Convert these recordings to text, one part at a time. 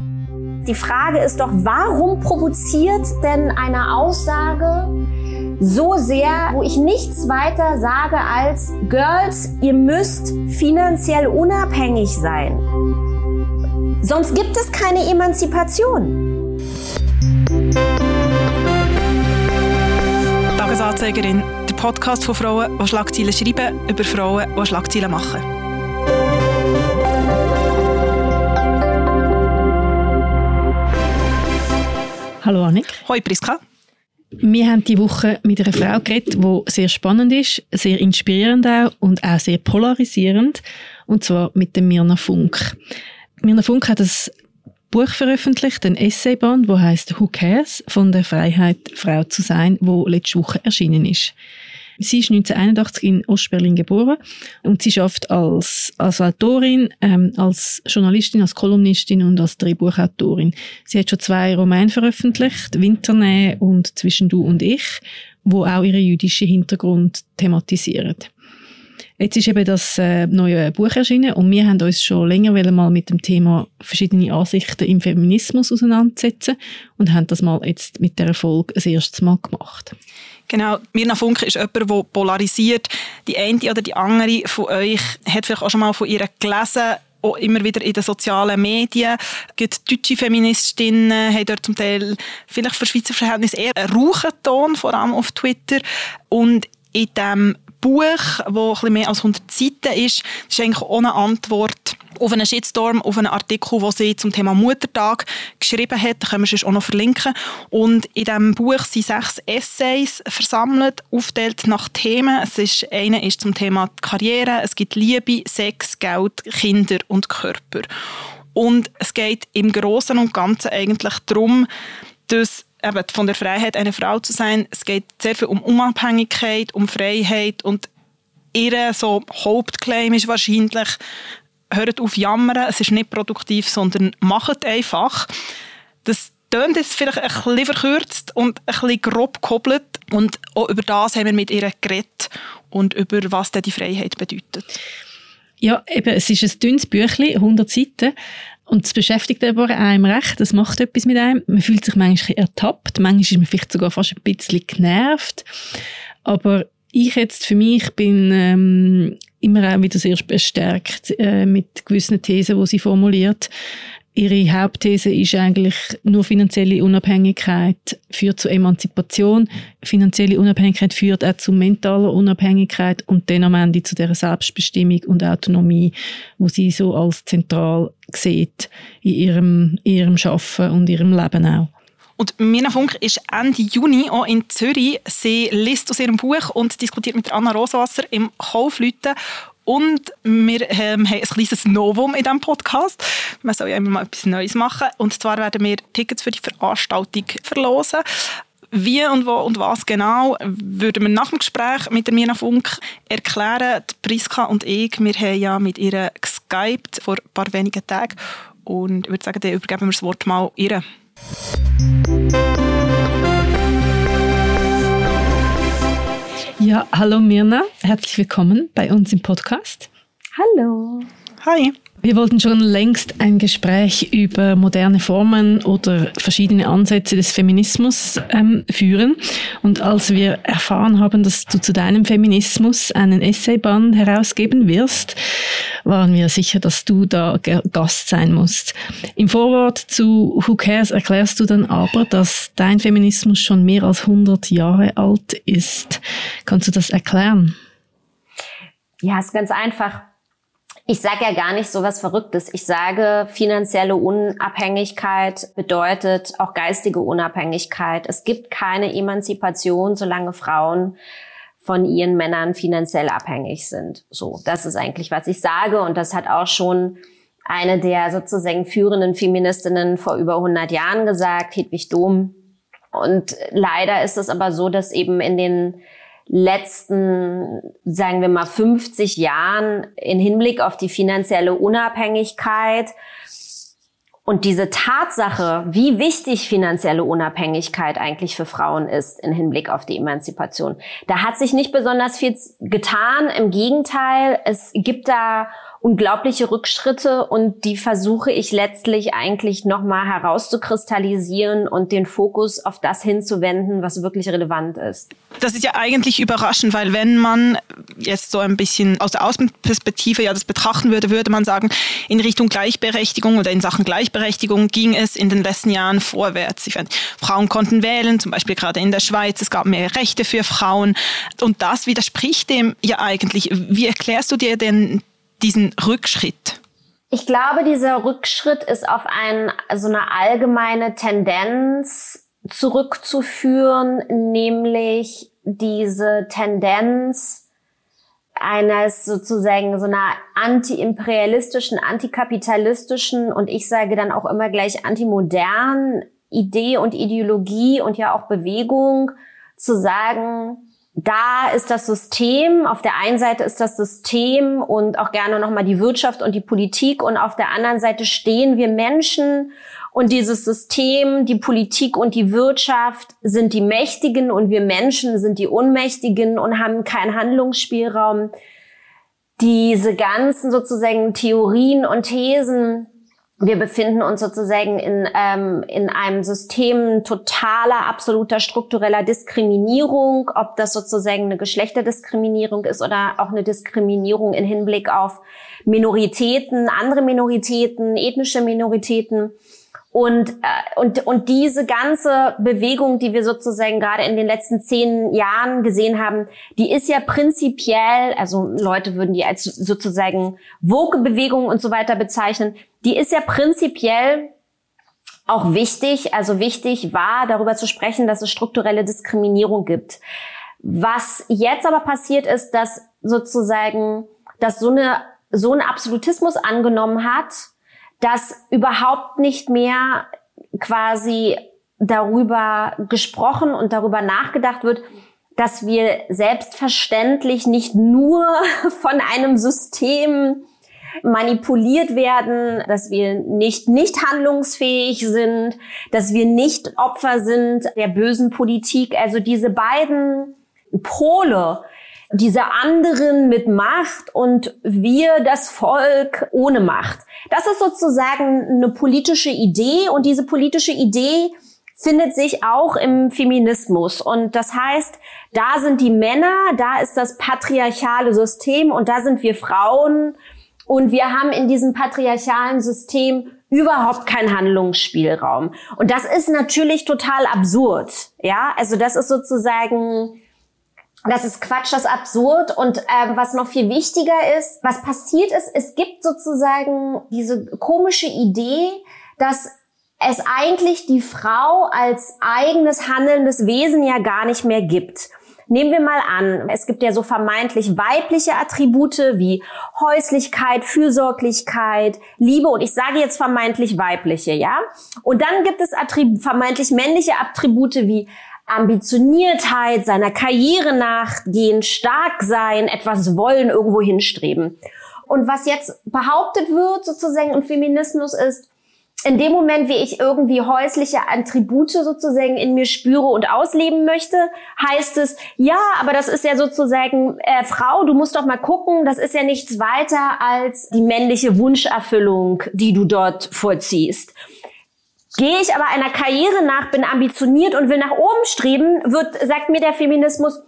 Die Frage ist doch, warum provoziert denn eine Aussage so sehr, wo ich nichts weiter sage als Girls, ihr müsst finanziell unabhängig sein. Sonst gibt es keine Emanzipation. Tagesanzeigerin, der Podcast von Frauen, die Schlagzeilen schreiben, über Frauen, die Schlagzeilen machen. Hallo Annik. Hoi Priska. Wir haben die Woche mit einer Frau geredet, die sehr spannend ist, sehr inspirierend auch und auch sehr polarisierend. Und zwar mit dem Mirna Funk. Mirna Funk hat ein Buch veröffentlicht, ein Essayband, wo heißt Who Cares? Von der Freiheit, Frau zu sein, wo letzte Woche erschienen ist. Sie ist 1981 in Ostberlin geboren und sie schafft als, als Autorin, ähm, als Journalistin, als Kolumnistin und als Drehbuchautorin. Sie hat schon zwei Romane veröffentlicht, Winternähe und Zwischen du und ich, wo auch ihren jüdischen Hintergrund thematisieren. Jetzt ist eben das äh, neue Buch erschienen und wir haben uns schon länger mal mit dem Thema verschiedene Ansichten im Feminismus auseinandersetzen und haben das mal jetzt mit der Erfolg das erste Mal gemacht. Genau, Mirna Funke ist jemand, der polarisiert. Die eine oder die andere von euch hat vielleicht auch schon mal von ihr gelesen, auch immer wieder in den sozialen Medien. Die deutsche Feministinnen haben dort zum Teil vielleicht für Schweizer Verhältnisse eher einen rauchen Ton, vor allem auf Twitter. Und in diesem Buch, das bisschen mehr als 100 Seiten ist, ist eigentlich eine Antwort auf einen Shitstorm, auf einen Artikel, den sie zum Thema Muttertag geschrieben hat. Da können wir es auch noch verlinken. Und in diesem Buch sind sechs Essays versammelt, aufgeteilt nach Themen. Es ist, eine ist zum Thema Karriere, es gibt Liebe, Sex, Geld, Kinder und Körper. Und es geht im Großen und Ganzen eigentlich darum, dass eben von der Freiheit, eine Frau zu sein, es geht sehr viel um Unabhängigkeit, um Freiheit und ihre so Hauptclaim ist wahrscheinlich, hört auf jammern, es ist nicht produktiv, sondern macht einfach. Das tönt jetzt vielleicht ein bisschen verkürzt und ein bisschen grob gekoppelt und auch über das haben wir mit ihr geredet und über was denn die Freiheit bedeutet. Ja, eben, es ist ein dünnes Büchlein, 100 Seiten, und es beschäftigt aber einem recht, das macht etwas mit einem. Man fühlt sich manchmal ertappt, manchmal ist man vielleicht sogar fast ein bisschen genervt. Aber ich jetzt für mich bin ähm, immer auch wieder sehr bestärkt äh, mit gewissen Thesen, die sie formuliert. Ihre Hauptthese ist eigentlich, nur finanzielle Unabhängigkeit führt zu Emanzipation. Finanzielle Unabhängigkeit führt auch zu mentaler Unabhängigkeit und dann am Ende zu der Selbstbestimmung und Autonomie, wo sie so als zentral sieht in ihrem, in ihrem Schaffen und ihrem Leben auch. Und Mina Funk ist Ende Juni auch in Zürich. Sie liest aus ihrem Buch und diskutiert mit Anna Roswasser im Kaufleuten und wir ähm, haben ein kleines Novum in diesem Podcast. Man soll ja immer mal etwas Neues machen. Und zwar werden wir Tickets für die Veranstaltung verlosen. Wie und wo und was genau, würden wir nach dem Gespräch mit der Mina Funk erklären. Die Priska und ich, wir haben ja mit ihr geskypt vor ein paar wenigen Tagen. Und ich würde sagen, dann übergeben wir das Wort mal ihr. Ja, hallo Mirna, herzlich willkommen bei uns im Podcast. Hallo. Hi. Wir wollten schon längst ein Gespräch über moderne Formen oder verschiedene Ansätze des Feminismus ähm, führen. Und als wir erfahren haben, dass du zu deinem Feminismus einen Essayband herausgeben wirst, waren wir sicher, dass du da Gast sein musst. Im Vorwort zu Who Cares erklärst du dann aber, dass dein Feminismus schon mehr als 100 Jahre alt ist. Kannst du das erklären? Ja, ist ganz einfach. Ich sage ja gar nicht so was Verrücktes. Ich sage, finanzielle Unabhängigkeit bedeutet auch geistige Unabhängigkeit. Es gibt keine Emanzipation, solange Frauen von ihren Männern finanziell abhängig sind. So, das ist eigentlich, was ich sage. Und das hat auch schon eine der sozusagen führenden Feministinnen vor über 100 Jahren gesagt, Hedwig Dom. Und leider ist es aber so, dass eben in den letzten, sagen wir mal, 50 Jahren in Hinblick auf die finanzielle Unabhängigkeit und diese Tatsache, wie wichtig finanzielle Unabhängigkeit eigentlich für Frauen ist in Hinblick auf die Emanzipation, da hat sich nicht besonders viel getan. Im Gegenteil, es gibt da unglaubliche Rückschritte und die versuche ich letztlich eigentlich nochmal herauszukristallisieren und den Fokus auf das hinzuwenden, was wirklich relevant ist. Das ist ja eigentlich überraschend, weil wenn man jetzt so ein bisschen aus der Außenperspektive ja das betrachten würde, würde man sagen, in Richtung Gleichberechtigung oder in Sachen Gleichberechtigung ging es in den letzten Jahren vorwärts. Frauen konnten wählen, zum Beispiel gerade in der Schweiz, es gab mehr Rechte für Frauen und das widerspricht dem ja eigentlich. Wie erklärst du dir denn diesen Rückschritt? Ich glaube, dieser Rückschritt ist auf ein, so eine allgemeine Tendenz zurückzuführen, nämlich diese Tendenz eines sozusagen so einer anti-imperialistischen, antikapitalistischen und ich sage dann auch immer gleich antimodernen Idee und Ideologie und ja auch Bewegung zu sagen, da ist das System, auf der einen Seite ist das System und auch gerne nochmal die Wirtschaft und die Politik und auf der anderen Seite stehen wir Menschen und dieses System, die Politik und die Wirtschaft sind die Mächtigen und wir Menschen sind die Unmächtigen und haben keinen Handlungsspielraum. Diese ganzen sozusagen Theorien und Thesen wir befinden uns sozusagen in, ähm, in einem System totaler, absoluter struktureller Diskriminierung, ob das sozusagen eine Geschlechterdiskriminierung ist oder auch eine Diskriminierung in Hinblick auf Minoritäten, andere Minoritäten, ethnische Minoritäten. Und, äh, und, und diese ganze Bewegung, die wir sozusagen gerade in den letzten zehn Jahren gesehen haben, die ist ja prinzipiell, also Leute würden die als sozusagen Woke-Bewegung und so weiter bezeichnen, die ist ja prinzipiell auch wichtig, also wichtig war, darüber zu sprechen, dass es strukturelle Diskriminierung gibt. Was jetzt aber passiert ist, dass sozusagen, dass so eine, so ein Absolutismus angenommen hat, dass überhaupt nicht mehr quasi darüber gesprochen und darüber nachgedacht wird, dass wir selbstverständlich nicht nur von einem System manipuliert werden, dass wir nicht nicht handlungsfähig sind, dass wir nicht Opfer sind der bösen Politik. Also diese beiden Pole, diese anderen mit Macht und wir das Volk ohne Macht. Das ist sozusagen eine politische Idee und diese politische Idee findet sich auch im Feminismus. Und das heißt, da sind die Männer, da ist das patriarchale System und da sind wir Frauen. Und wir haben in diesem patriarchalen System überhaupt keinen Handlungsspielraum. Und das ist natürlich total absurd. Ja, also das ist sozusagen das ist Quatsch, das ist absurd. Und ähm, was noch viel wichtiger ist, was passiert ist, es gibt sozusagen diese komische Idee, dass es eigentlich die Frau als eigenes handelndes Wesen ja gar nicht mehr gibt. Nehmen wir mal an, es gibt ja so vermeintlich weibliche Attribute wie Häuslichkeit, Fürsorglichkeit, Liebe und ich sage jetzt vermeintlich weibliche, ja? Und dann gibt es Attrib vermeintlich männliche Attribute wie Ambitioniertheit, seiner Karriere nachgehen, stark sein, etwas wollen, irgendwo hinstreben. Und was jetzt behauptet wird sozusagen im Feminismus ist, in dem Moment, wie ich irgendwie häusliche Attribute sozusagen in mir spüre und ausleben möchte, heißt es, ja, aber das ist ja sozusagen, äh, Frau, du musst doch mal gucken, das ist ja nichts weiter als die männliche Wunscherfüllung, die du dort vollziehst. Gehe ich aber einer Karriere nach, bin ambitioniert und will nach oben streben, wird, sagt mir der Feminismus,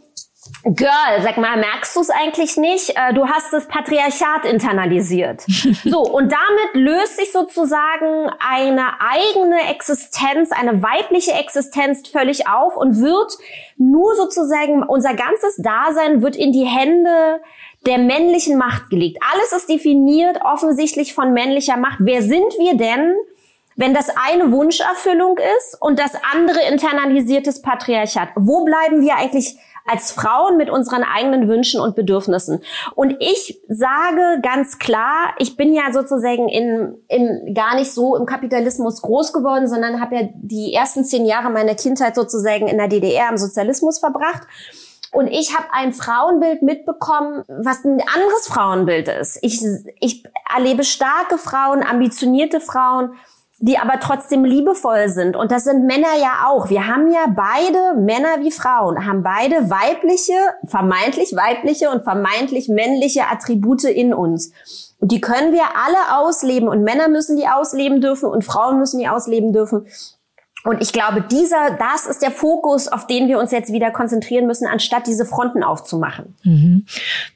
Girl, sag mal, merkst du es eigentlich nicht? Äh, du hast das Patriarchat internalisiert. So, und damit löst sich sozusagen eine eigene Existenz, eine weibliche Existenz völlig auf und wird nur sozusagen, unser ganzes Dasein wird in die Hände der männlichen Macht gelegt. Alles ist definiert offensichtlich von männlicher Macht. Wer sind wir denn? wenn das eine Wunscherfüllung ist und das andere internalisiertes Patriarchat? Wo bleiben wir eigentlich als Frauen mit unseren eigenen Wünschen und Bedürfnissen? Und ich sage ganz klar, ich bin ja sozusagen in, in gar nicht so im Kapitalismus groß geworden, sondern habe ja die ersten zehn Jahre meiner Kindheit sozusagen in der DDR im Sozialismus verbracht. Und ich habe ein Frauenbild mitbekommen, was ein anderes Frauenbild ist. Ich, ich erlebe starke Frauen, ambitionierte Frauen, die aber trotzdem liebevoll sind. Und das sind Männer ja auch. Wir haben ja beide, Männer wie Frauen, haben beide weibliche, vermeintlich weibliche und vermeintlich männliche Attribute in uns. Und die können wir alle ausleben und Männer müssen die ausleben dürfen und Frauen müssen die ausleben dürfen. Und ich glaube, dieser, das ist der Fokus, auf den wir uns jetzt wieder konzentrieren müssen, anstatt diese Fronten aufzumachen. Mhm.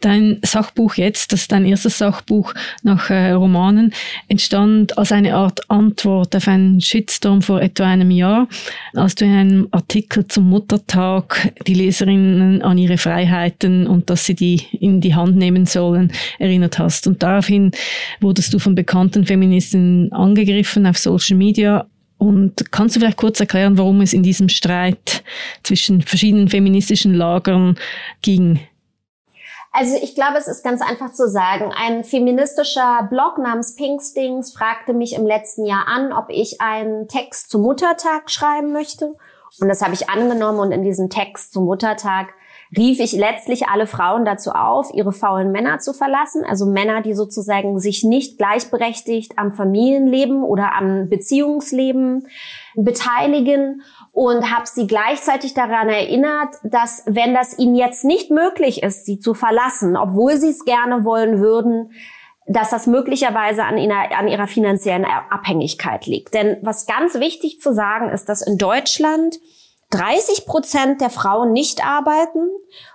Dein Sachbuch jetzt, das ist dein erstes Sachbuch nach äh, Romanen, entstand als eine Art Antwort auf einen Shitstorm vor etwa einem Jahr, als du in einem Artikel zum Muttertag die Leserinnen an ihre Freiheiten und dass sie die in die Hand nehmen sollen, erinnert hast. Und daraufhin wurdest du von bekannten Feministinnen angegriffen auf Social Media, und kannst du vielleicht kurz erklären, warum es in diesem Streit zwischen verschiedenen feministischen Lagern ging? Also ich glaube, es ist ganz einfach zu sagen. Ein feministischer Blog namens Pinkstings fragte mich im letzten Jahr an, ob ich einen Text zum Muttertag schreiben möchte. Und das habe ich angenommen und in diesem Text zum Muttertag rief ich letztlich alle Frauen dazu auf, ihre faulen Männer zu verlassen. Also Männer, die sozusagen sich nicht gleichberechtigt am Familienleben oder am Beziehungsleben beteiligen und habe sie gleichzeitig daran erinnert, dass wenn das ihnen jetzt nicht möglich ist, sie zu verlassen, obwohl sie es gerne wollen würden, dass das möglicherweise an ihrer, an ihrer finanziellen Abhängigkeit liegt. Denn was ganz wichtig zu sagen ist, dass in Deutschland 30 Prozent der Frauen nicht arbeiten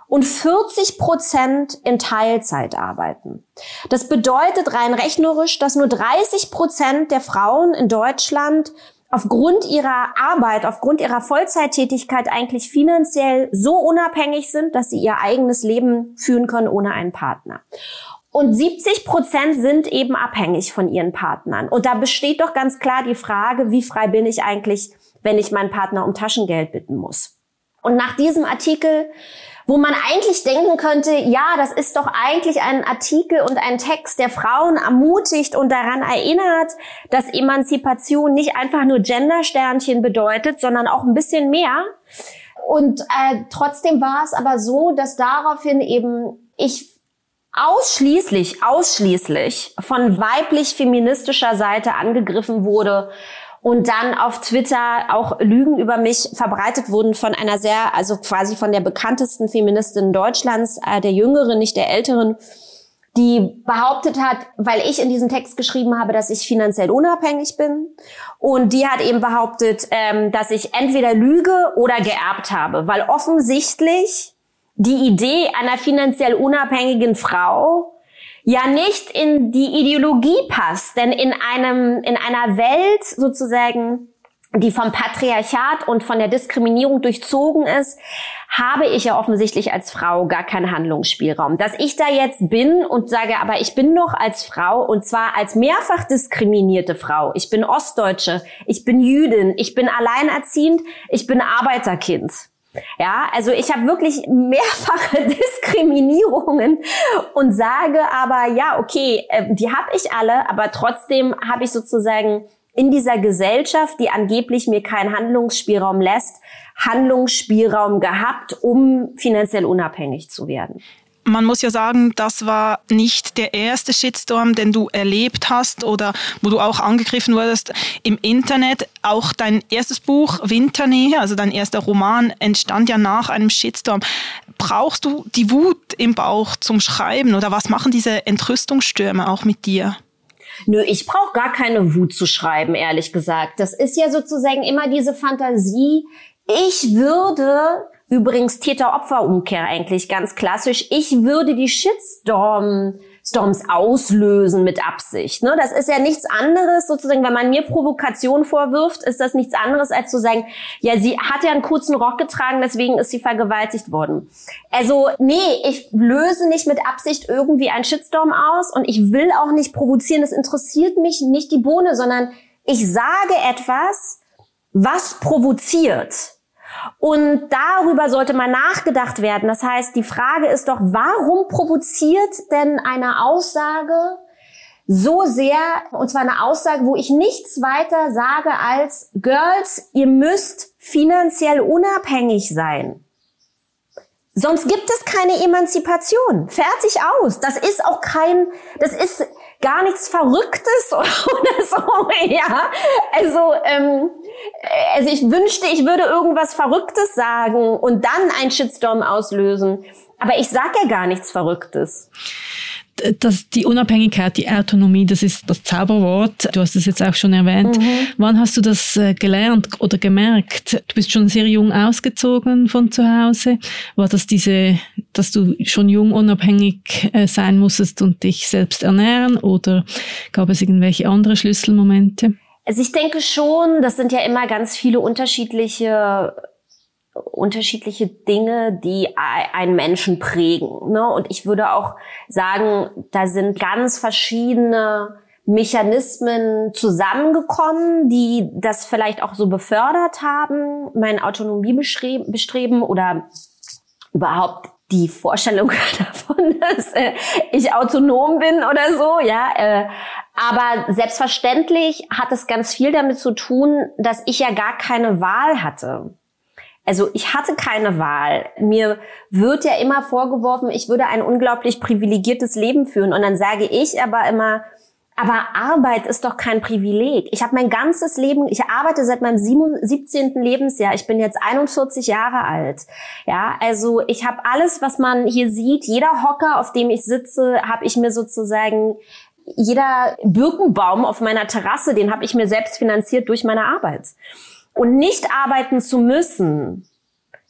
und 40 Prozent in Teilzeit arbeiten. Das bedeutet rein rechnerisch, dass nur 30 Prozent der Frauen in Deutschland aufgrund ihrer Arbeit, aufgrund ihrer Vollzeittätigkeit eigentlich finanziell so unabhängig sind, dass sie ihr eigenes Leben führen können ohne einen Partner. Und 70 Prozent sind eben abhängig von ihren Partnern. Und da besteht doch ganz klar die Frage, wie frei bin ich eigentlich wenn ich meinen Partner um Taschengeld bitten muss. Und nach diesem Artikel, wo man eigentlich denken könnte, ja, das ist doch eigentlich ein Artikel und ein Text, der Frauen ermutigt und daran erinnert, dass Emanzipation nicht einfach nur Gendersternchen bedeutet, sondern auch ein bisschen mehr. Und äh, trotzdem war es aber so, dass daraufhin eben ich ausschließlich, ausschließlich von weiblich feministischer Seite angegriffen wurde und dann auf Twitter auch Lügen über mich verbreitet wurden von einer sehr, also quasi von der bekanntesten Feministin Deutschlands, äh, der jüngeren, nicht der älteren, die behauptet hat, weil ich in diesem Text geschrieben habe, dass ich finanziell unabhängig bin. Und die hat eben behauptet, ähm, dass ich entweder lüge oder geerbt habe, weil offensichtlich die Idee einer finanziell unabhängigen Frau ja nicht in die Ideologie passt. Denn in einem, in einer Welt sozusagen, die vom Patriarchat und von der Diskriminierung durchzogen ist, habe ich ja offensichtlich als Frau gar keinen Handlungsspielraum. Dass ich da jetzt bin und sage, aber ich bin noch als Frau und zwar als mehrfach diskriminierte Frau. Ich bin Ostdeutsche, ich bin Jüdin, ich bin alleinerziehend, ich bin Arbeiterkind. Ja, also ich habe wirklich mehrfache Diskriminierungen und sage aber, ja, okay, äh, die habe ich alle, aber trotzdem habe ich sozusagen in dieser Gesellschaft, die angeblich mir keinen Handlungsspielraum lässt, Handlungsspielraum gehabt, um finanziell unabhängig zu werden man muss ja sagen, das war nicht der erste Shitstorm, den du erlebt hast oder wo du auch angegriffen wurdest im Internet. Auch dein erstes Buch Winternähe, also dein erster Roman, entstand ja nach einem Shitstorm. Brauchst du die Wut im Bauch zum Schreiben oder was machen diese Entrüstungsstürme auch mit dir? Nö, ich brauche gar keine Wut zu schreiben, ehrlich gesagt. Das ist ja sozusagen immer diese Fantasie. Ich würde Übrigens Täter-Opfer-Umkehr eigentlich ganz klassisch. Ich würde die Shitstorm Storms auslösen mit Absicht. Ne? Das ist ja nichts anderes, sozusagen, wenn man mir Provokation vorwirft, ist das nichts anderes, als zu sagen, ja, sie hat ja einen kurzen Rock getragen, deswegen ist sie vergewaltigt worden. Also, nee, ich löse nicht mit Absicht irgendwie einen Shitstorm aus und ich will auch nicht provozieren. Das interessiert mich nicht die Bohne, sondern ich sage etwas, was provoziert. Und darüber sollte mal nachgedacht werden. Das heißt, die Frage ist doch, warum provoziert denn eine Aussage so sehr, und zwar eine Aussage, wo ich nichts weiter sage als, Girls, ihr müsst finanziell unabhängig sein. Sonst gibt es keine Emanzipation. Fertig aus. Das ist auch kein, das ist gar nichts Verrücktes oder, so, ja. Also, ähm, also ich wünschte, ich würde irgendwas Verrücktes sagen und dann einen Shitstorm auslösen. Aber ich sag ja gar nichts Verrücktes dass die Unabhängigkeit, die Autonomie, das ist das Zauberwort. Du hast es jetzt auch schon erwähnt. Mhm. Wann hast du das äh, gelernt oder gemerkt? Du bist schon sehr jung ausgezogen von zu Hause. War das diese, dass du schon jung unabhängig äh, sein musstest und dich selbst ernähren oder gab es irgendwelche andere Schlüsselmomente? Also ich denke schon, das sind ja immer ganz viele unterschiedliche unterschiedliche Dinge, die einen Menschen prägen. Ne? Und ich würde auch sagen, da sind ganz verschiedene Mechanismen zusammengekommen, die das vielleicht auch so befördert haben, mein Autonomiebestreben oder überhaupt die Vorstellung davon, dass äh, ich autonom bin oder so, ja. Äh, aber selbstverständlich hat es ganz viel damit zu tun, dass ich ja gar keine Wahl hatte. Also ich hatte keine Wahl. Mir wird ja immer vorgeworfen, ich würde ein unglaublich privilegiertes Leben führen. Und dann sage ich aber immer, aber Arbeit ist doch kein Privileg. Ich habe mein ganzes Leben, ich arbeite seit meinem 17. Lebensjahr. Ich bin jetzt 41 Jahre alt. Ja, also ich habe alles, was man hier sieht, jeder Hocker, auf dem ich sitze, habe ich mir sozusagen jeder Birkenbaum auf meiner Terrasse, den habe ich mir selbst finanziert durch meine Arbeit. Und nicht arbeiten zu müssen,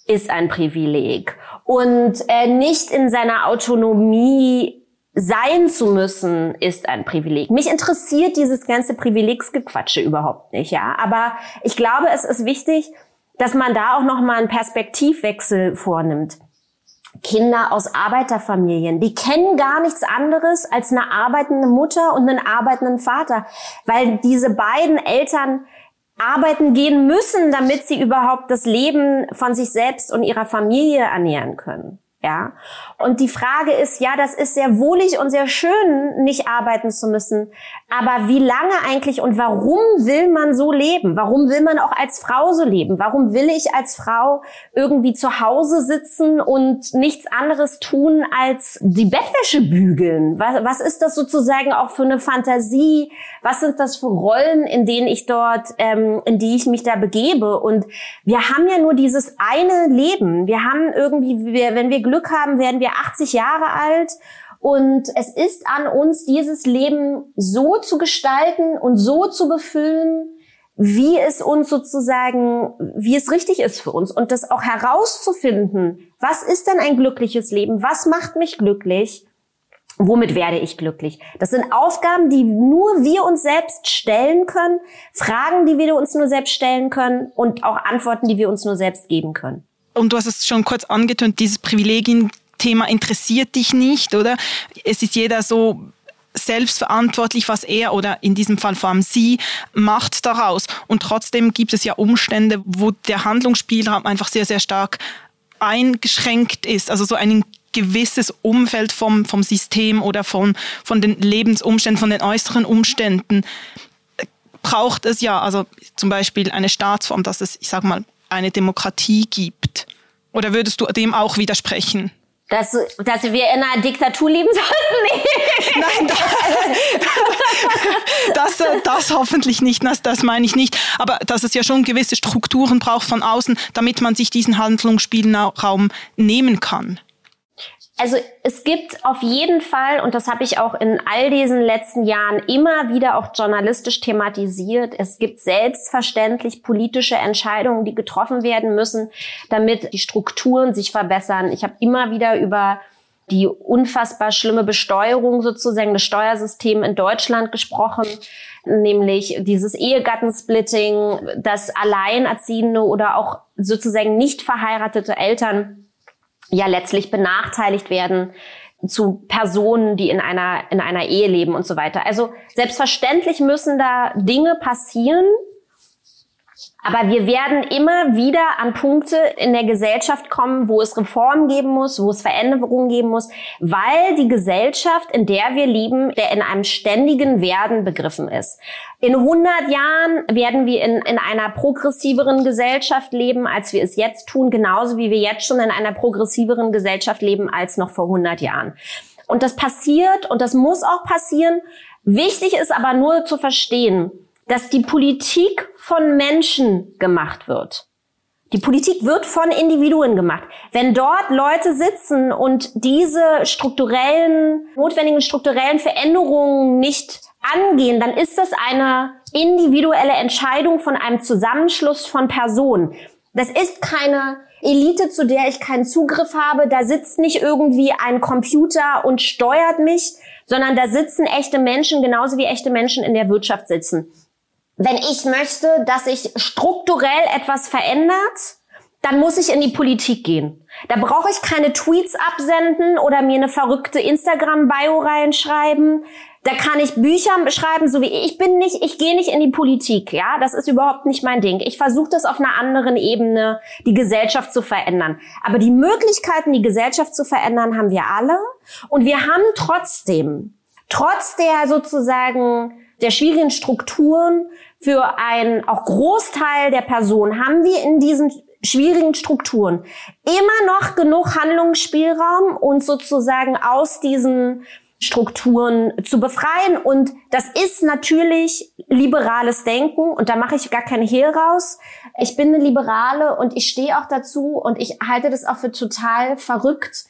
ist ein Privileg. Und äh, nicht in seiner Autonomie sein zu müssen, ist ein Privileg. Mich interessiert dieses ganze Privilegsgequatsche überhaupt nicht, ja. Aber ich glaube, es ist wichtig, dass man da auch nochmal einen Perspektivwechsel vornimmt. Kinder aus Arbeiterfamilien, die kennen gar nichts anderes als eine arbeitende Mutter und einen arbeitenden Vater, weil diese beiden Eltern arbeiten gehen müssen, damit sie überhaupt das Leben von sich selbst und ihrer Familie ernähren können. Ja. Und die Frage ist, ja, das ist sehr wohlig und sehr schön, nicht arbeiten zu müssen. Aber wie lange eigentlich und warum will man so leben? Warum will man auch als Frau so leben? Warum will ich als Frau irgendwie zu Hause sitzen und nichts anderes tun als die Bettwäsche bügeln? Was, was ist das sozusagen auch für eine Fantasie? Was sind das für Rollen, in denen ich dort, ähm, in die ich mich da begebe? Und wir haben ja nur dieses eine Leben. Wir haben irgendwie, wenn wir Glück haben, werden wir 80 Jahre alt. Und es ist an uns, dieses Leben so zu gestalten und so zu befüllen, wie es uns sozusagen, wie es richtig ist für uns und das auch herauszufinden, was ist denn ein glückliches Leben? Was macht mich glücklich? Womit werde ich glücklich? Das sind Aufgaben, die nur wir uns selbst stellen können, Fragen, die wir uns nur selbst stellen können und auch Antworten, die wir uns nur selbst geben können und du hast es schon kurz angetönt, dieses Privilegien-Thema interessiert dich nicht, oder? Es ist jeder so selbstverantwortlich, was er oder in diesem Fall vor allem sie macht daraus. Und trotzdem gibt es ja Umstände, wo der Handlungsspielraum einfach sehr, sehr stark eingeschränkt ist. Also so ein gewisses Umfeld vom, vom System oder von, von den Lebensumständen, von den äußeren Umständen braucht es ja, also zum Beispiel eine Staatsform, dass es, ich sage mal, eine Demokratie gibt. Oder würdest du dem auch widersprechen? Dass, dass wir in einer Diktatur leben sollten? Nee. Nein, das, das, das, hoffentlich nicht, das, das meine ich nicht. Aber dass es ja schon gewisse Strukturen braucht von außen, damit man sich diesen Handlungsspielraum nehmen kann. Also es gibt auf jeden Fall, und das habe ich auch in all diesen letzten Jahren immer wieder auch journalistisch thematisiert, es gibt selbstverständlich politische Entscheidungen, die getroffen werden müssen, damit die Strukturen sich verbessern. Ich habe immer wieder über die unfassbar schlimme Besteuerung sozusagen, das Steuersystem in Deutschland gesprochen, nämlich dieses Ehegattensplitting, dass Alleinerziehende oder auch sozusagen nicht verheiratete Eltern ja letztlich benachteiligt werden zu Personen, die in einer, in einer Ehe leben und so weiter. Also selbstverständlich müssen da Dinge passieren, aber wir werden immer wieder an Punkte in der Gesellschaft kommen, wo es Reformen geben muss, wo es Veränderungen geben muss, weil die Gesellschaft, in der wir leben, der in einem ständigen Werden begriffen ist. In 100 Jahren werden wir in, in einer progressiveren Gesellschaft leben, als wir es jetzt tun, genauso wie wir jetzt schon in einer progressiveren Gesellschaft leben als noch vor 100 Jahren. Und das passiert und das muss auch passieren, Wichtig ist aber nur zu verstehen, dass die Politik von Menschen gemacht wird. Die Politik wird von Individuen gemacht. Wenn dort Leute sitzen und diese strukturellen, notwendigen strukturellen Veränderungen nicht angehen, dann ist das eine individuelle Entscheidung von einem Zusammenschluss von Personen. Das ist keine Elite, zu der ich keinen Zugriff habe. Da sitzt nicht irgendwie ein Computer und steuert mich, sondern da sitzen echte Menschen, genauso wie echte Menschen in der Wirtschaft sitzen. Wenn ich möchte, dass sich strukturell etwas verändert, dann muss ich in die Politik gehen. Da brauche ich keine Tweets absenden oder mir eine verrückte Instagram-Bio reinschreiben. Da kann ich Bücher schreiben, so wie ich bin nicht, ich gehe nicht in die Politik, ja, das ist überhaupt nicht mein Ding. Ich versuche das auf einer anderen Ebene, die Gesellschaft zu verändern. Aber die Möglichkeiten, die Gesellschaft zu verändern, haben wir alle. Und wir haben trotzdem, trotz der sozusagen der schwierigen Strukturen für einen auch Großteil der Personen, haben wir in diesen schwierigen Strukturen immer noch genug Handlungsspielraum und sozusagen aus diesen Strukturen zu befreien. Und das ist natürlich liberales Denken und da mache ich gar keine Hehl raus. Ich bin eine Liberale und ich stehe auch dazu und ich halte das auch für total verrückt,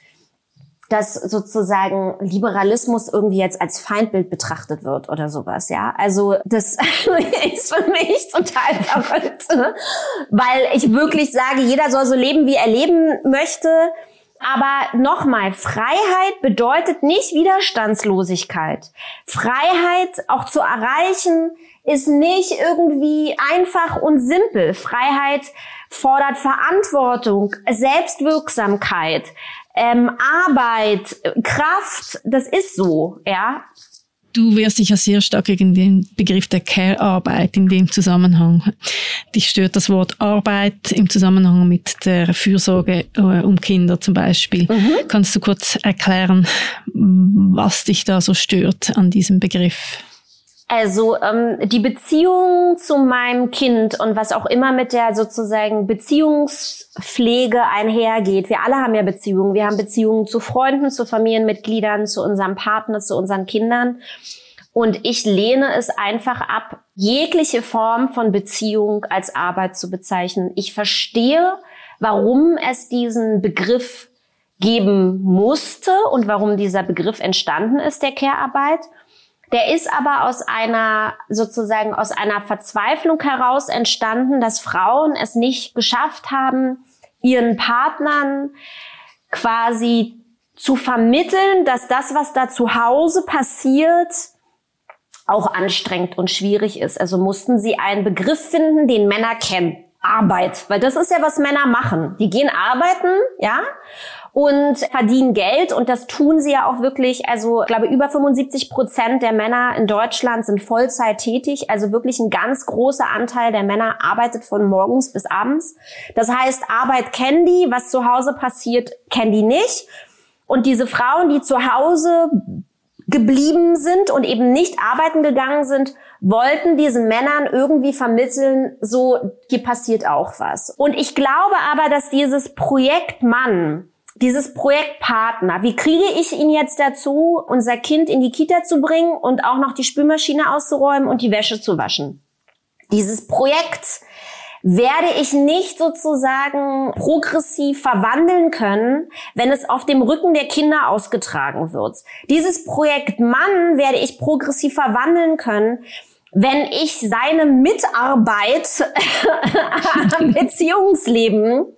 dass sozusagen Liberalismus irgendwie jetzt als Feindbild betrachtet wird oder sowas, ja. Also das ist für mich total verrückt, weil ich wirklich sage, jeder soll so leben, wie er leben möchte. Aber nochmal, Freiheit bedeutet nicht Widerstandslosigkeit. Freiheit auch zu erreichen ist nicht irgendwie einfach und simpel. Freiheit fordert Verantwortung, Selbstwirksamkeit, ähm, Arbeit, Kraft. Das ist so, ja. Du wehrst dich ja sehr stark gegen den Begriff der Care-Arbeit in dem Zusammenhang. Dich stört das Wort Arbeit im Zusammenhang mit der Fürsorge äh, um Kinder zum Beispiel. Mhm. Kannst du kurz erklären, was dich da so stört an diesem Begriff? Also ähm, die Beziehung zu meinem Kind und was auch immer mit der sozusagen Beziehungspflege einhergeht. Wir alle haben ja Beziehungen. Wir haben Beziehungen zu Freunden, zu Familienmitgliedern, zu unserem Partner, zu unseren Kindern. Und ich lehne es einfach ab, jegliche Form von Beziehung als Arbeit zu bezeichnen. Ich verstehe, warum es diesen Begriff geben musste und warum dieser Begriff entstanden ist, der Care-Arbeit. Der ist aber aus einer, sozusagen aus einer Verzweiflung heraus entstanden, dass Frauen es nicht geschafft haben, ihren Partnern quasi zu vermitteln, dass das, was da zu Hause passiert, auch anstrengend und schwierig ist. Also mussten sie einen Begriff finden, den Männer kennen. Arbeit, weil das ist ja, was Männer machen. Die gehen arbeiten, ja, und verdienen Geld und das tun sie ja auch wirklich. Also ich glaube, über 75 Prozent der Männer in Deutschland sind Vollzeit tätig. Also wirklich ein ganz großer Anteil der Männer arbeitet von morgens bis abends. Das heißt, Arbeit kennen die, was zu Hause passiert, kennen die nicht. Und diese Frauen, die zu Hause geblieben sind und eben nicht arbeiten gegangen sind, wollten diesen Männern irgendwie vermitteln, so hier passiert auch was. Und ich glaube aber, dass dieses Projekt Mann dieses Projekt Partner. Wie kriege ich ihn jetzt dazu, unser Kind in die Kita zu bringen und auch noch die Spülmaschine auszuräumen und die Wäsche zu waschen? Dieses Projekt werde ich nicht sozusagen progressiv verwandeln können, wenn es auf dem Rücken der Kinder ausgetragen wird. Dieses Projekt Mann werde ich progressiv verwandeln können, wenn ich seine Mitarbeit am Beziehungsleben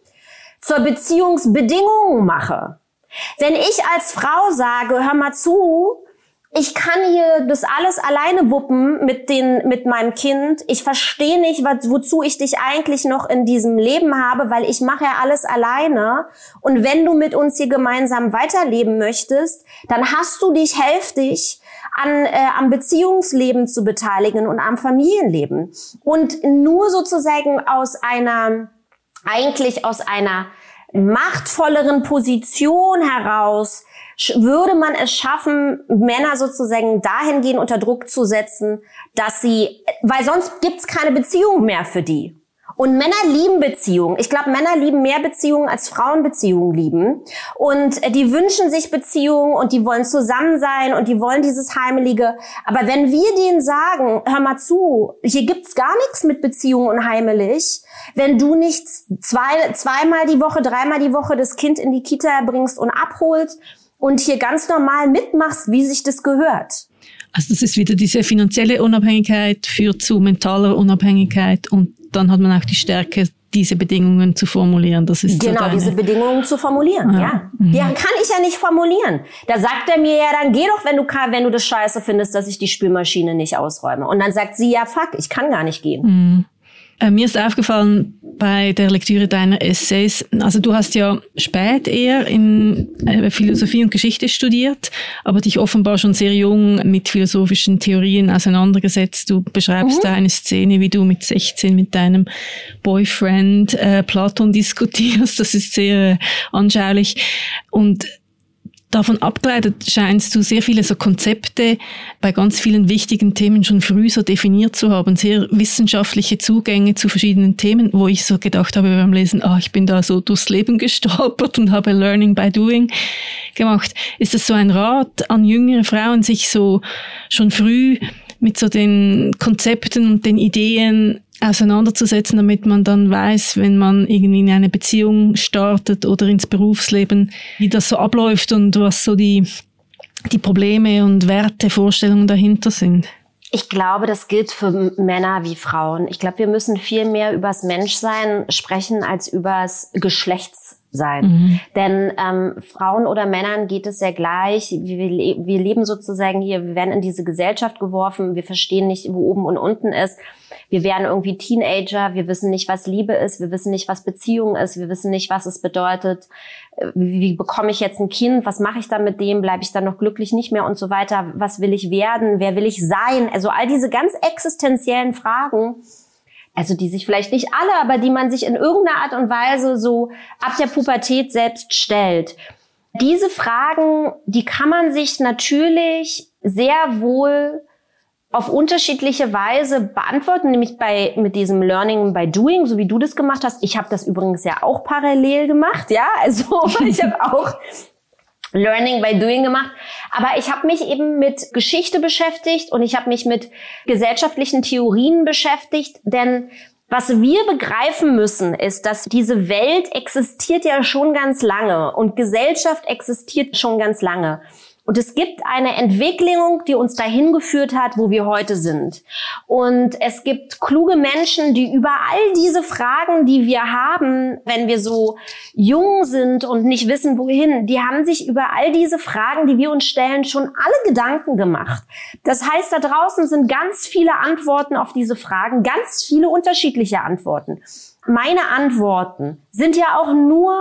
zur Beziehungsbedingung mache. Wenn ich als Frau sage, hör mal zu, ich kann hier das alles alleine wuppen mit den, mit meinem Kind. Ich verstehe nicht, was, wozu ich dich eigentlich noch in diesem Leben habe, weil ich mache ja alles alleine. Und wenn du mit uns hier gemeinsam weiterleben möchtest, dann hast du dich hälftig an, äh, am Beziehungsleben zu beteiligen und am Familienleben. Und nur sozusagen aus einer eigentlich aus einer machtvolleren Position heraus würde man es schaffen, Männer sozusagen dahingehend unter Druck zu setzen, dass sie, weil sonst gibt's keine Beziehung mehr für die. Und Männer lieben Beziehungen. Ich glaube, Männer lieben mehr Beziehungen als Frauen Beziehungen lieben. Und äh, die wünschen sich Beziehungen und die wollen zusammen sein und die wollen dieses Heimelige. Aber wenn wir denen sagen, hör mal zu, hier gibt's gar nichts mit Beziehungen und heimelig, wenn du nicht zwei, zweimal die Woche, dreimal die Woche das Kind in die Kita bringst und abholst und hier ganz normal mitmachst, wie sich das gehört. Also das ist wieder diese finanzielle Unabhängigkeit führt zu mentaler Unabhängigkeit und dann hat man auch die Stärke, diese Bedingungen zu formulieren. Das ist genau so diese Bedingungen zu formulieren. Ja, ja. Mhm. die kann ich ja nicht formulieren. Da sagt er mir ja, dann geh doch, wenn du wenn du das Scheiße findest, dass ich die Spülmaschine nicht ausräume. Und dann sagt sie ja, fuck, ich kann gar nicht gehen. Mhm. Äh, mir ist aufgefallen bei der Lektüre deiner Essays, also du hast ja spät eher in äh, Philosophie und Geschichte studiert, aber dich offenbar schon sehr jung mit philosophischen Theorien auseinandergesetzt. Du beschreibst mhm. da eine Szene, wie du mit 16 mit deinem Boyfriend äh, Platon diskutierst. Das ist sehr äh, anschaulich. Und Davon abgeleitet scheinst du sehr viele so Konzepte bei ganz vielen wichtigen Themen schon früh so definiert zu haben, sehr wissenschaftliche Zugänge zu verschiedenen Themen, wo ich so gedacht habe beim Lesen, ah, ich bin da so durchs Leben gestolpert und habe Learning by Doing gemacht. Ist das so ein Rat an jüngere Frauen, sich so schon früh mit so den Konzepten und den Ideen auseinanderzusetzen, damit man dann weiß, wenn man irgendwie in eine Beziehung startet oder ins Berufsleben, wie das so abläuft und was so die, die Probleme und Werte, Vorstellungen dahinter sind. Ich glaube, das gilt für Männer wie Frauen. Ich glaube, wir müssen viel mehr übers Menschsein sprechen als übers Geschlechtssein. Mhm. Denn ähm, Frauen oder Männern geht es sehr gleich. Wir, wir leben sozusagen hier, wir werden in diese Gesellschaft geworfen, wir verstehen nicht, wo oben und unten ist. Wir werden irgendwie Teenager, wir wissen nicht, was Liebe ist, wir wissen nicht, was Beziehung ist, wir wissen nicht, was es bedeutet, wie, wie bekomme ich jetzt ein Kind, was mache ich dann mit dem, bleibe ich dann noch glücklich nicht mehr? Und so weiter, was will ich werden, wer will ich sein, also all diese ganz existenziellen Fragen, also die sich vielleicht nicht alle, aber die man sich in irgendeiner Art und Weise so ab der Pubertät selbst stellt. Diese Fragen, die kann man sich natürlich sehr wohl auf unterschiedliche Weise beantworten, nämlich bei mit diesem Learning by Doing, so wie du das gemacht hast. Ich habe das übrigens ja auch parallel gemacht, ja, also ich habe auch Learning by Doing gemacht, aber ich habe mich eben mit Geschichte beschäftigt und ich habe mich mit gesellschaftlichen Theorien beschäftigt, denn was wir begreifen müssen, ist, dass diese Welt existiert ja schon ganz lange und Gesellschaft existiert schon ganz lange. Und es gibt eine Entwicklung, die uns dahin geführt hat, wo wir heute sind. Und es gibt kluge Menschen, die über all diese Fragen, die wir haben, wenn wir so jung sind und nicht wissen, wohin, die haben sich über all diese Fragen, die wir uns stellen, schon alle Gedanken gemacht. Das heißt, da draußen sind ganz viele Antworten auf diese Fragen, ganz viele unterschiedliche Antworten. Meine Antworten sind ja auch nur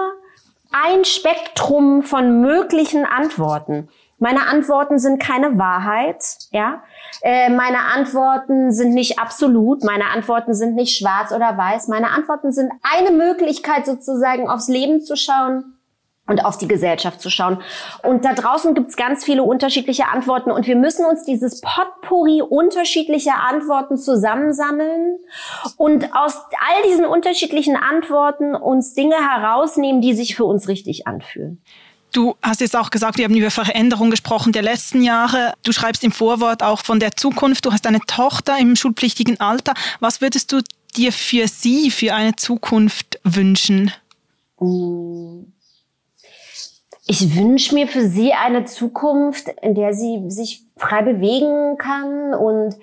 ein Spektrum von möglichen Antworten. Meine Antworten sind keine Wahrheit, ja. Äh, meine Antworten sind nicht absolut. Meine Antworten sind nicht schwarz oder weiß. Meine Antworten sind eine Möglichkeit sozusagen aufs Leben zu schauen und auf die Gesellschaft zu schauen. Und da draußen gibt's ganz viele unterschiedliche Antworten und wir müssen uns dieses Potpourri unterschiedlicher Antworten zusammensammeln und aus all diesen unterschiedlichen Antworten uns Dinge herausnehmen, die sich für uns richtig anfühlen. Du hast jetzt auch gesagt, wir haben über Veränderungen gesprochen der letzten Jahre. Du schreibst im Vorwort auch von der Zukunft. Du hast eine Tochter im schulpflichtigen Alter. Was würdest du dir für sie, für eine Zukunft wünschen? Ich wünsche mir für sie eine Zukunft, in der sie sich frei bewegen kann und,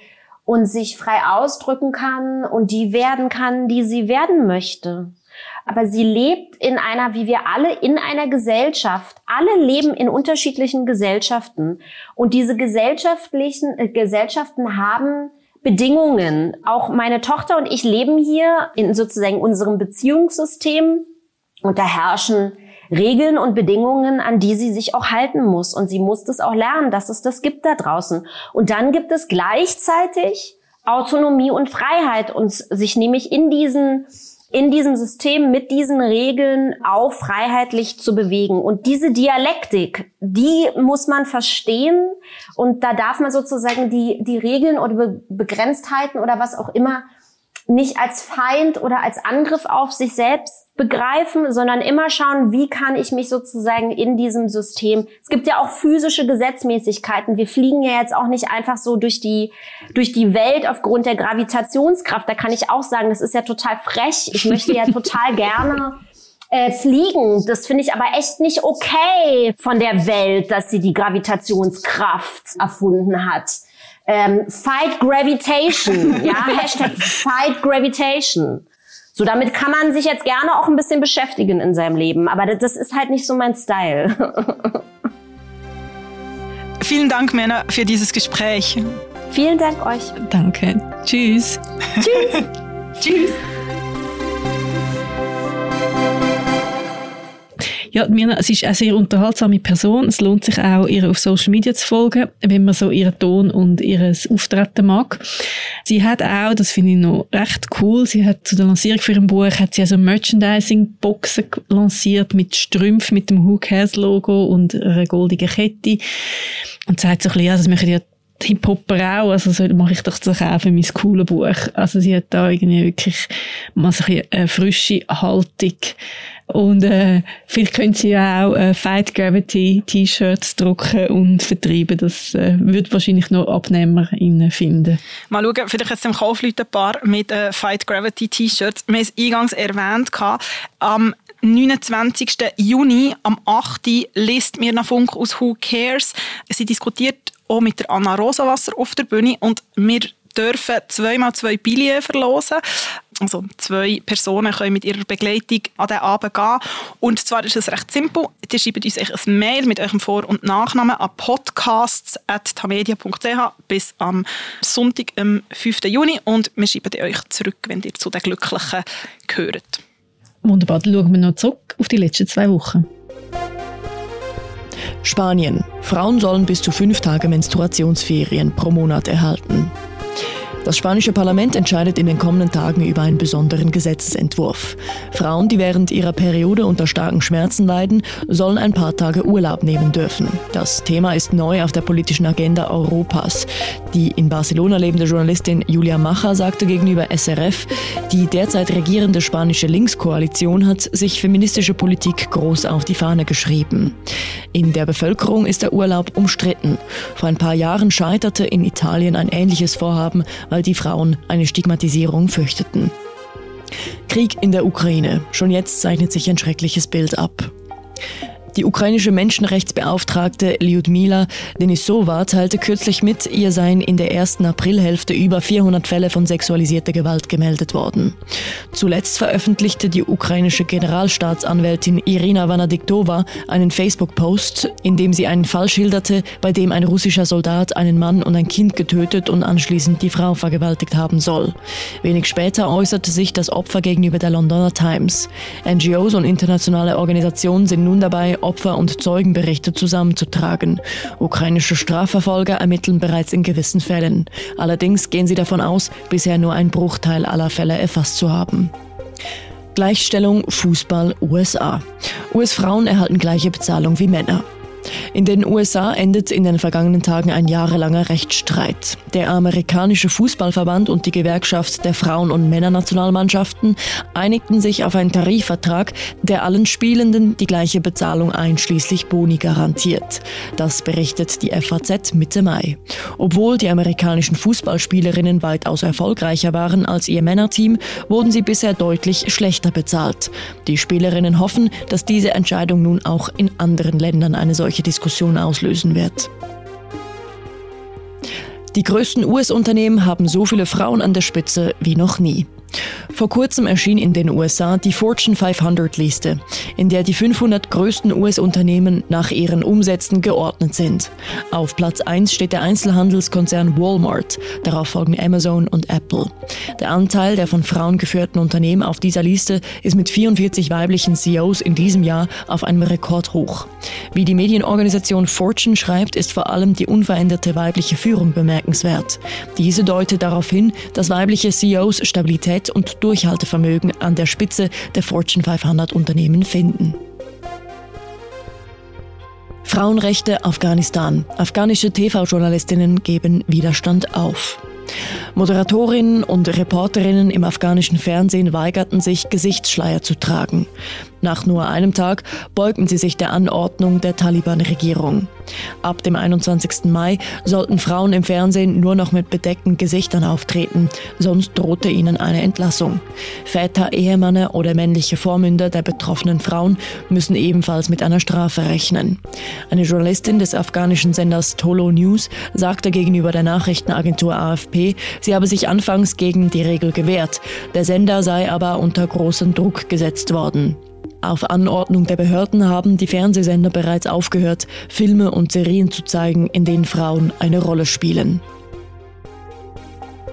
und sich frei ausdrücken kann und die werden kann, die sie werden möchte aber sie lebt in einer, wie wir alle, in einer Gesellschaft. Alle leben in unterschiedlichen Gesellschaften. Und diese gesellschaftlichen äh, Gesellschaften haben Bedingungen. Auch meine Tochter und ich leben hier in sozusagen unserem Beziehungssystem. Und da herrschen Regeln und Bedingungen, an die sie sich auch halten muss. Und sie muss das auch lernen, dass es das gibt da draußen. Und dann gibt es gleichzeitig Autonomie und Freiheit und sich nämlich in diesen in diesem System mit diesen Regeln auch freiheitlich zu bewegen. Und diese Dialektik, die muss man verstehen und da darf man sozusagen die, die Regeln oder Begrenztheiten oder was auch immer nicht als Feind oder als Angriff auf sich selbst begreifen, sondern immer schauen, wie kann ich mich sozusagen in diesem System. Es gibt ja auch physische Gesetzmäßigkeiten. Wir fliegen ja jetzt auch nicht einfach so durch die durch die Welt aufgrund der Gravitationskraft. Da kann ich auch sagen, das ist ja total frech. Ich möchte ja total gerne äh, fliegen. Das finde ich aber echt nicht okay von der Welt, dass sie die Gravitationskraft erfunden hat. Ähm, fight Gravitation, ja, Hashtag Fight Gravitation. So, damit kann man sich jetzt gerne auch ein bisschen beschäftigen in seinem Leben, aber das ist halt nicht so mein Style. Vielen Dank, Männer, für dieses Gespräch. Vielen Dank euch. Danke. Tschüss. Tschüss. Tschüss. Ja, Mirna, sie ist eine sehr unterhaltsame Person. Es lohnt sich auch, ihr auf Social Media zu folgen, wenn man so ihren Ton und ihr Auftreten mag. Sie hat auch, das finde ich noch recht cool, sie hat zu der Lancierung für ihrem Buch hat sie also Merchandising-Boxen lanciert mit Strümpfen, mit dem Who Cares Logo und einer goldigen Kette. Und sagt so ein bisschen, ja, das möchte ja Hip-Hopper auch, also so mache ich doch das auch für mein cooles Buch. Also sie hat da irgendwie wirklich mal so eine frische Haltung und äh, vielleicht können sie ja auch äh, Fight Gravity T-Shirts drucken und vertreiben. Das äh, wird wahrscheinlich noch Abnehmer finden. Mal schauen, vielleicht jetzt im Kaufleute ein paar mit äh, Fight Gravity T-Shirts. Wir haben es eingangs erwähnt. Am 29. Juni, am 8. liest Mirna Funk aus Who Cares. Sie diskutiert auch mit der Anna Rosawasser auf der Bühne und wir dürfen zweimal zwei Billionen verlosen. Also zwei Personen können mit ihrer Begleitung an den Abend gehen. Und zwar ist es recht simpel. Ihr schreibt uns ein Mail mit eurem Vor- und Nachnamen an podcasts.tamedia.ch bis am Sonntag, am 5. Juni. Und wir schreiben euch zurück, wenn ihr zu den Glücklichen gehört. Wunderbar, dann schauen wir noch zurück auf die letzten zwei Wochen. Spanien. Frauen sollen bis zu fünf Tage Menstruationsferien pro Monat erhalten. Das spanische Parlament entscheidet in den kommenden Tagen über einen besonderen Gesetzesentwurf. Frauen, die während ihrer Periode unter starken Schmerzen leiden, sollen ein paar Tage Urlaub nehmen dürfen. Das Thema ist neu auf der politischen Agenda Europas. Die in Barcelona lebende Journalistin Julia Macha sagte gegenüber SRF, die derzeit regierende spanische Linkskoalition hat sich feministische Politik groß auf die Fahne geschrieben. In der Bevölkerung ist der Urlaub umstritten. Vor ein paar Jahren scheiterte in Italien ein ähnliches Vorhaben, weil die Frauen eine Stigmatisierung fürchteten. Krieg in der Ukraine. Schon jetzt zeichnet sich ein schreckliches Bild ab. Die ukrainische Menschenrechtsbeauftragte Lyudmila Denisova teilte kürzlich mit, ihr seien in der ersten Aprilhälfte über 400 Fälle von sexualisierter Gewalt gemeldet worden. Zuletzt veröffentlichte die ukrainische Generalstaatsanwältin Irina Vanadiktova einen Facebook-Post, in dem sie einen Fall schilderte, bei dem ein russischer Soldat einen Mann und ein Kind getötet und anschließend die Frau vergewaltigt haben soll. Wenig später äußerte sich das Opfer gegenüber der Londoner Times. NGOs und internationale Organisationen sind nun dabei, Opfer- und Zeugenberichte zusammenzutragen. Ukrainische Strafverfolger ermitteln bereits in gewissen Fällen. Allerdings gehen sie davon aus, bisher nur ein Bruchteil aller Fälle erfasst zu haben. Gleichstellung Fußball USA. US-Frauen erhalten gleiche Bezahlung wie Männer. In den USA endet in den vergangenen Tagen ein jahrelanger Rechtsstreit. Der amerikanische Fußballverband und die Gewerkschaft der Frauen- und Männernationalmannschaften einigten sich auf einen Tarifvertrag, der allen Spielenden die gleiche Bezahlung einschließlich Boni garantiert. Das berichtet die FAZ Mitte Mai. Obwohl die amerikanischen Fußballspielerinnen weitaus erfolgreicher waren als ihr Männerteam, wurden sie bisher deutlich schlechter bezahlt. Die Spielerinnen hoffen, dass diese Entscheidung nun auch in anderen Ländern eine solche Diskussion auslösen wird. Die größten US-Unternehmen haben so viele Frauen an der Spitze wie noch nie. Vor kurzem erschien in den USA die Fortune 500 Liste, in der die 500 größten US-Unternehmen nach ihren Umsätzen geordnet sind. Auf Platz 1 steht der Einzelhandelskonzern Walmart, darauf folgen Amazon und Apple. Der Anteil der von Frauen geführten Unternehmen auf dieser Liste ist mit 44 weiblichen CEOs in diesem Jahr auf einem Rekord hoch. Wie die Medienorganisation Fortune schreibt, ist vor allem die unveränderte weibliche Führung bemerkenswert. Diese deutet darauf hin, dass weibliche CEOs Stabilität und Durchhaltevermögen an der Spitze der Fortune 500 Unternehmen finden. Frauenrechte Afghanistan. Afghanische TV-Journalistinnen geben Widerstand auf. Moderatorinnen und Reporterinnen im afghanischen Fernsehen weigerten sich, Gesichtsschleier zu tragen. Nach nur einem Tag beugten sie sich der Anordnung der Taliban-Regierung. Ab dem 21. Mai sollten Frauen im Fernsehen nur noch mit bedeckten Gesichtern auftreten, sonst drohte ihnen eine Entlassung. Väter, Ehemänner oder männliche Vormünder der betroffenen Frauen müssen ebenfalls mit einer Strafe rechnen. Eine Journalistin des afghanischen Senders Tolo News sagte gegenüber der Nachrichtenagentur AFP, sie habe sich anfangs gegen die Regel gewehrt. Der Sender sei aber unter großen Druck gesetzt worden. Auf Anordnung der Behörden haben die Fernsehsender bereits aufgehört, Filme und Serien zu zeigen, in denen Frauen eine Rolle spielen.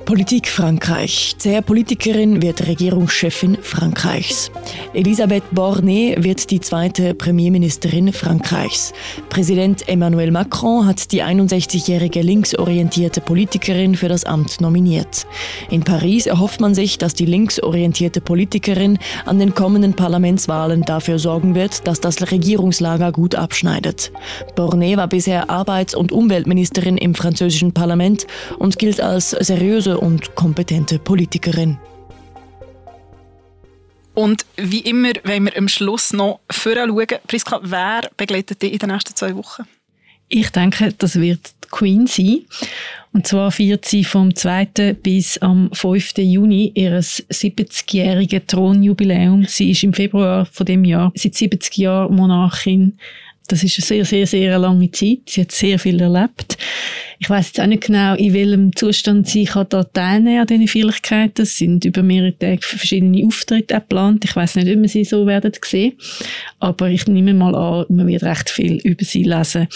Politik Frankreich. Zähe Politikerin wird Regierungschefin Frankreichs. Elisabeth Borne wird die zweite Premierministerin Frankreichs. Präsident Emmanuel Macron hat die 61-jährige linksorientierte Politikerin für das Amt nominiert. In Paris erhofft man sich, dass die linksorientierte Politikerin an den kommenden Parlamentswahlen dafür sorgen wird, dass das Regierungslager gut abschneidet. Borne war bisher Arbeits- und Umweltministerin im französischen Parlament und gilt als seriöse und kompetente Politikerin. Und wie immer wenn wir am Schluss noch schauen. Priska, wer begleitet dich in den nächsten zwei Wochen? Ich denke, das wird die Queen sein. Und zwar feiert sie vom 2. bis am 5. Juni ihres 70-jährigen Thronjubiläum. Sie ist im Februar von dem Jahr seit 70 Jahren Monarchin. Das ist eine sehr, sehr, sehr lange Zeit. Sie hat sehr viel erlebt. Ich weiß jetzt auch nicht genau, in welchem Zustand sie kann da teilnehmen an diesen Feierlichkeiten. Es sind über mehrere Tage verschiedene Auftritte geplant. Ich weiß nicht, ob wir sie so werden sehen. Aber ich nehme mal an, man wird recht viel über sie lesen.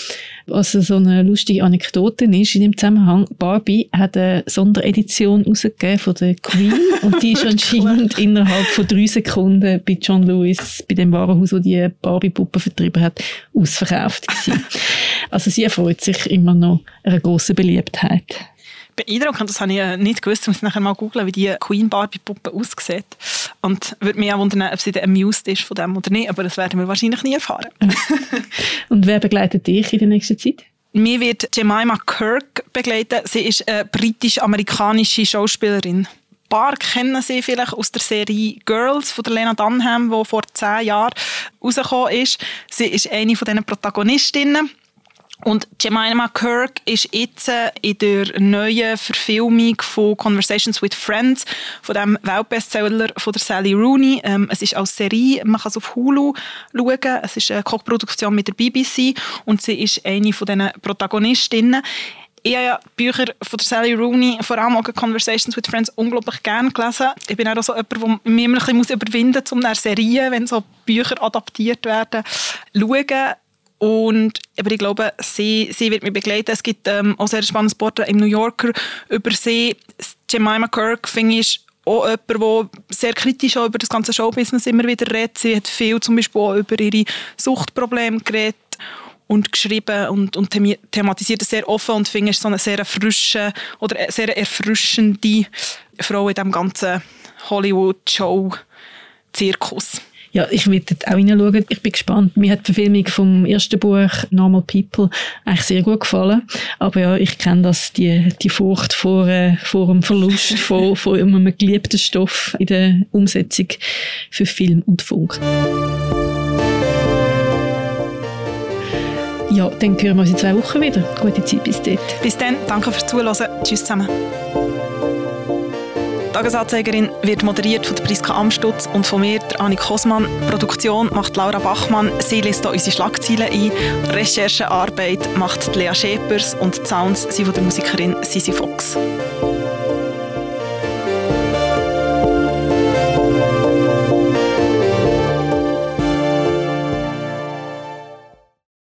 Was so eine lustige Anekdote ist in dem Zusammenhang, Barbie hat eine Sonderedition rausgegeben von der Queen und die ist anscheinend innerhalb von drei Sekunden bei John Lewis, bei dem Warenhaus, wo die Barbie-Puppe vertrieben hat, ausverkauft gewesen. Also sie erfreut sich immer noch einer grossen Beliebtheit. Beeindruckend, das habe ich äh, nicht gewusst. Ich muss nachher mal googeln, wie die Queen Barbie Puppe aussieht. Und würde mich auch wundern, ob sie dann amused ist von dem oder nicht. Aber das werden wir wahrscheinlich nie erfahren. Und wer begleitet dich in der nächsten Zeit? Mir wird Jemima Kirk begleiten. Sie ist eine britisch-amerikanische Schauspielerin. Ein paar kennen sie vielleicht aus der Serie Girls von der Lena Dunham, die vor zehn Jahren rausgekommen ist. Sie ist eine von diesen Protagonistinnen. Und Jemima Kirk ist jetzt in der neuen Verfilmung von Conversations with Friends, von dem Weltbestseller von der Sally Rooney. Ähm, es ist als Serie, man kann es auf Hulu schauen. Es ist eine Kochproduktion mit der BBC und sie ist eine von diesen Protagonistinnen. Ich habe ja Bücher von der Sally Rooney, vor allem auch Conversations with Friends, unglaublich gerne gelesen. Ich bin auch so jemand, der mich immer ein bisschen überwinden muss, um eine Serie, wenn so Bücher adaptiert werden, schauen. Und aber ich glaube, sie, sie wird mich begleiten. Es gibt ähm, auch sehr spannendes Porträt im New Yorker über sie. Jemima Kirk, finde ich, auch jemand, der sehr kritisch auch über das ganze Showbusiness immer wieder redet. Sie hat viel zum Beispiel auch über ihre Suchtprobleme geredet und geschrieben und, und thematisiert es sehr offen und finde ich so eine sehr frische oder sehr erfrischende Frau in diesem ganzen Hollywood-Show-Zirkus. Ja, ich werde auch hineinschauen. Ich bin gespannt. Mir hat die Verfilmung vom ersten Buch Normal People eigentlich sehr gut gefallen. Aber ja, ich kenne das, die, die Furcht vor, äh, vor dem Verlust von, von einem geliebten Stoff in der Umsetzung für Film und Funk. Ja, dann hören wir uns in zwei Wochen wieder. Gute Zeit bis dort. Bis dann. Danke fürs Zuhören. Tschüss zusammen. Tagesanzeigerin wird moderiert von Priska Amstutz und von mir, Annik Kosmann. Produktion macht Laura Bachmann. Sie liest hier unsere Schlagzeilen ein. Recherchearbeit macht Lea Schepers und die Sounds sind von der Musikerin Sisi Fox.